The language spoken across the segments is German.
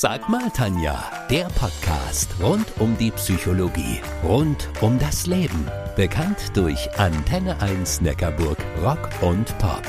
Sag mal, Tanja, der Podcast rund um die Psychologie, rund um das Leben. Bekannt durch Antenne 1 Neckarburg Rock und Pop.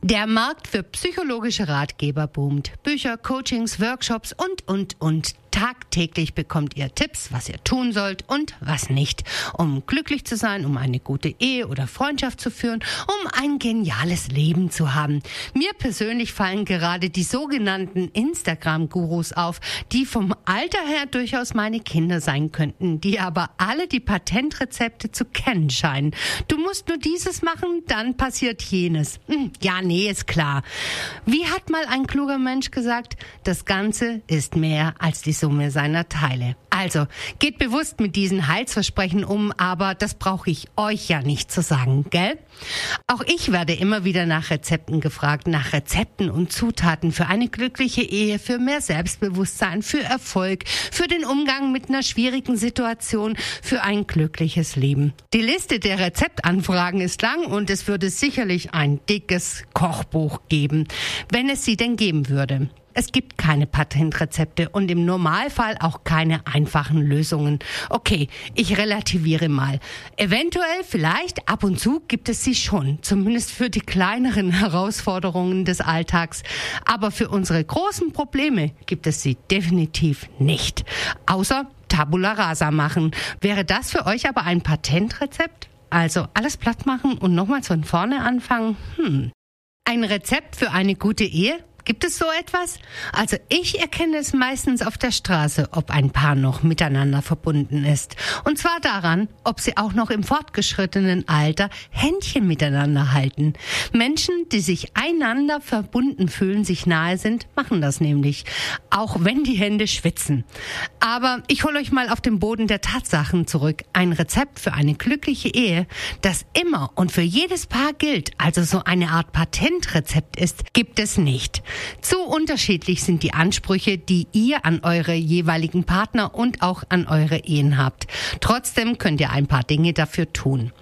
Der Markt für psychologische Ratgeber boomt. Bücher, Coachings, Workshops und, und, und. Tagtäglich bekommt ihr Tipps, was ihr tun sollt und was nicht, um glücklich zu sein, um eine gute Ehe oder Freundschaft zu führen, um ein geniales Leben zu haben. Mir persönlich fallen gerade die sogenannten Instagram-Gurus auf, die vom Alter her durchaus meine Kinder sein könnten, die aber alle die Patentrezepte zu kennen scheinen. Du musst nur dieses machen, dann passiert jenes. Hm, ja, nee, ist klar. Wie hat mal ein kluger Mensch gesagt, das Ganze ist mehr als die Summe seiner Teile. Also, geht bewusst mit diesen Heilsversprechen um, aber das brauche ich euch ja nicht zu sagen, gell? Auch ich werde immer wieder nach Rezepten gefragt, nach Rezepten und Zutaten für eine glückliche Ehe, für mehr Selbstbewusstsein, für Erfolg, für den Umgang mit einer schwierigen Situation, für ein glückliches Leben. Die Liste der Rezeptanfragen ist lang und es würde sicherlich ein dickes Kochbuch geben, wenn es sie denn geben würde. Es gibt keine Patentrezepte und im Normalfall auch keine einfachen Lösungen. Okay, ich relativiere mal. Eventuell, vielleicht, ab und zu gibt es sie schon, zumindest für die kleineren Herausforderungen des Alltags. Aber für unsere großen Probleme gibt es sie definitiv nicht. Außer Tabula rasa machen. Wäre das für euch aber ein Patentrezept? Also alles platt machen und nochmal von vorne anfangen? Hm. Ein Rezept für eine gute Ehe? Gibt es so etwas? Also ich erkenne es meistens auf der Straße, ob ein Paar noch miteinander verbunden ist. Und zwar daran, ob sie auch noch im fortgeschrittenen Alter Händchen miteinander halten. Menschen, die sich einander verbunden fühlen, sich nahe sind, machen das nämlich. Auch wenn die Hände schwitzen. Aber ich hole euch mal auf den Boden der Tatsachen zurück. Ein Rezept für eine glückliche Ehe, das immer und für jedes Paar gilt, also so eine Art Patentrezept ist, gibt es nicht. Zu unterschiedlich sind die Ansprüche, die ihr an eure jeweiligen Partner und auch an eure Ehen habt. Trotzdem könnt ihr ein paar Dinge dafür tun.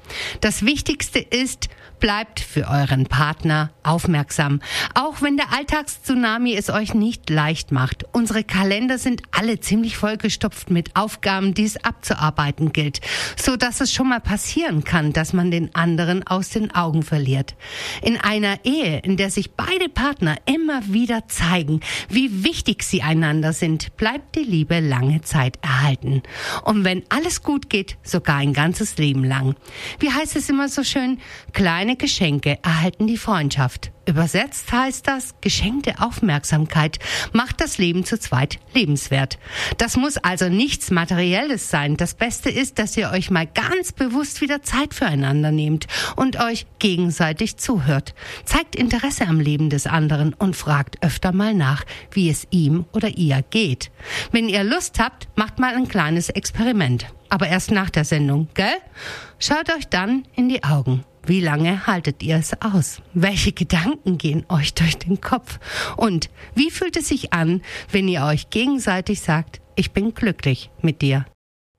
Das Wichtigste ist, bleibt für euren Partner aufmerksam. Auch wenn der Alltagstsunami es euch nicht leicht macht. Unsere Kalender sind alle ziemlich vollgestopft mit Aufgaben, die es abzuarbeiten gilt, so dass es schon mal passieren kann, dass man den anderen aus den Augen verliert. In einer Ehe, in der sich beide Partner immer wieder zeigen, wie wichtig sie einander sind, bleibt die Liebe lange Zeit erhalten. Und wenn alles gut geht, sogar ein ganzes Leben lang. Wie heißt es immer so schön? Kleine Geschenke erhalten die Freundschaft. Übersetzt heißt das, geschenkte Aufmerksamkeit macht das Leben zu zweit lebenswert. Das muss also nichts Materielles sein. Das Beste ist, dass ihr euch mal ganz bewusst wieder Zeit füreinander nehmt und euch gegenseitig zuhört. Zeigt Interesse am Leben des anderen und fragt öfter mal nach, wie es ihm oder ihr geht. Wenn ihr Lust habt, macht mal ein kleines Experiment. Aber erst nach der Sendung, gell? Schaut euch dann in die Augen. Wie lange haltet ihr es aus? Welche Gedanken gehen euch durch den Kopf? Und wie fühlt es sich an, wenn ihr euch gegenseitig sagt, ich bin glücklich mit dir?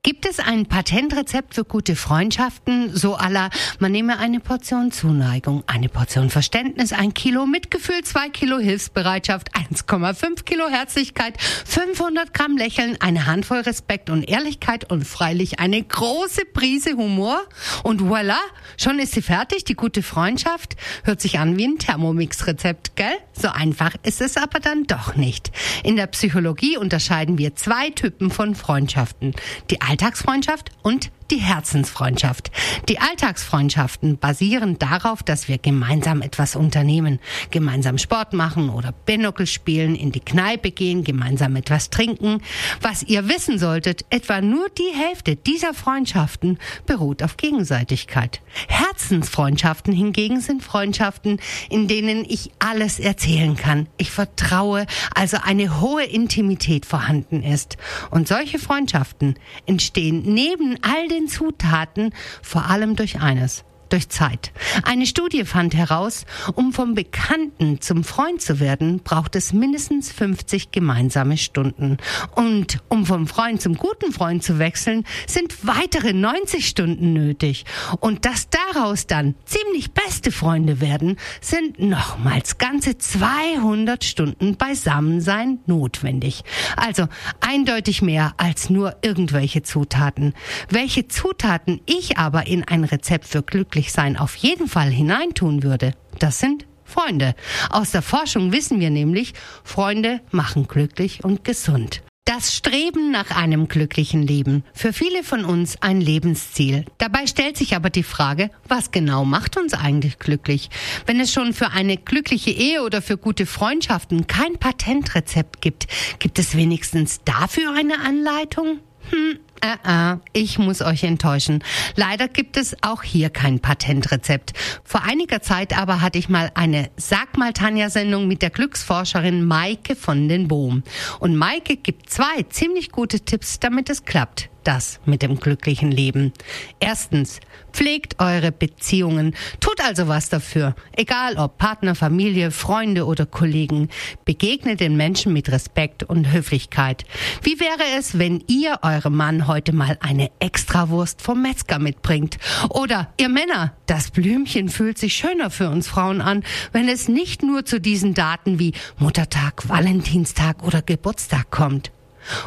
Gibt es ein Patentrezept für gute Freundschaften? So aller, man nehme eine Portion Zuneigung, eine Portion Verständnis, ein Kilo Mitgefühl, zwei Kilo Hilfsbereitschaft, 1,5 Kilo Herzlichkeit, 500 Gramm Lächeln, eine Handvoll Respekt und Ehrlichkeit und freilich eine große Prise Humor. Und voilà, schon ist sie fertig, die gute Freundschaft. Hört sich an wie ein Thermomix-Rezept, gell? So einfach ist es aber dann doch nicht. In der Psychologie unterscheiden wir zwei Typen von Freundschaften. Die Alltagsfreundschaft und die Herzensfreundschaft. Die Alltagsfreundschaften basieren darauf, dass wir gemeinsam etwas unternehmen, gemeinsam Sport machen oder Binocle spielen, in die Kneipe gehen, gemeinsam etwas trinken. Was ihr wissen solltet, etwa nur die Hälfte dieser Freundschaften beruht auf Gegenseitigkeit. Herzensfreundschaften hingegen sind Freundschaften, in denen ich alles erzählen kann. Ich vertraue, also eine hohe Intimität vorhanden ist. Und solche Freundschaften entstehen neben all den Zutaten vor allem durch eines, durch Zeit. Eine Studie fand heraus, um vom Bekannten zum Freund zu werden, braucht es mindestens 50 gemeinsame Stunden. Und um vom Freund zum guten Freund zu wechseln, sind weitere 90 Stunden nötig. Und dass daraus dann ziemlich beste Freunde werden, sind nochmals ganze 200 Stunden Beisammensein notwendig. Also eindeutig mehr als nur irgendwelche Zutaten. Welche Zutaten ich aber in ein Rezept für Glück Glücklichsein auf jeden Fall hineintun würde, das sind Freunde. Aus der Forschung wissen wir nämlich, Freunde machen glücklich und gesund. Das Streben nach einem glücklichen Leben. Für viele von uns ein Lebensziel. Dabei stellt sich aber die Frage, was genau macht uns eigentlich glücklich? Wenn es schon für eine glückliche Ehe oder für gute Freundschaften kein Patentrezept gibt, gibt es wenigstens dafür eine Anleitung? Hm, äh, äh, ich muss euch enttäuschen. Leider gibt es auch hier kein Patentrezept. Vor einiger Zeit aber hatte ich mal eine Sag mal Tanja Sendung mit der Glücksforscherin Maike von den Bohm. Und Maike gibt zwei ziemlich gute Tipps, damit es klappt das mit dem glücklichen Leben? Erstens, pflegt eure Beziehungen. Tut also was dafür. Egal ob Partner, Familie, Freunde oder Kollegen. Begegnet den Menschen mit Respekt und Höflichkeit. Wie wäre es, wenn ihr eurem Mann heute mal eine Extrawurst vom Metzger mitbringt? Oder ihr Männer, das Blümchen fühlt sich schöner für uns Frauen an, wenn es nicht nur zu diesen Daten wie Muttertag, Valentinstag oder Geburtstag kommt.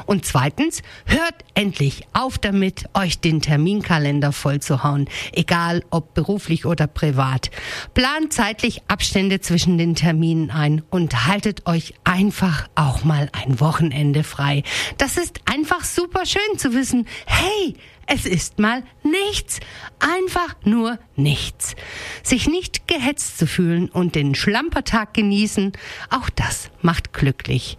Und zweitens, hört endlich auf damit, euch den Terminkalender vollzuhauen, egal ob beruflich oder privat. Plant zeitlich Abstände zwischen den Terminen ein und haltet euch einfach auch mal ein Wochenende frei. Das ist einfach super schön zu wissen, hey, es ist mal nichts. Einfach nur nichts. Sich nicht gehetzt zu fühlen und den Schlampertag genießen, auch das macht glücklich.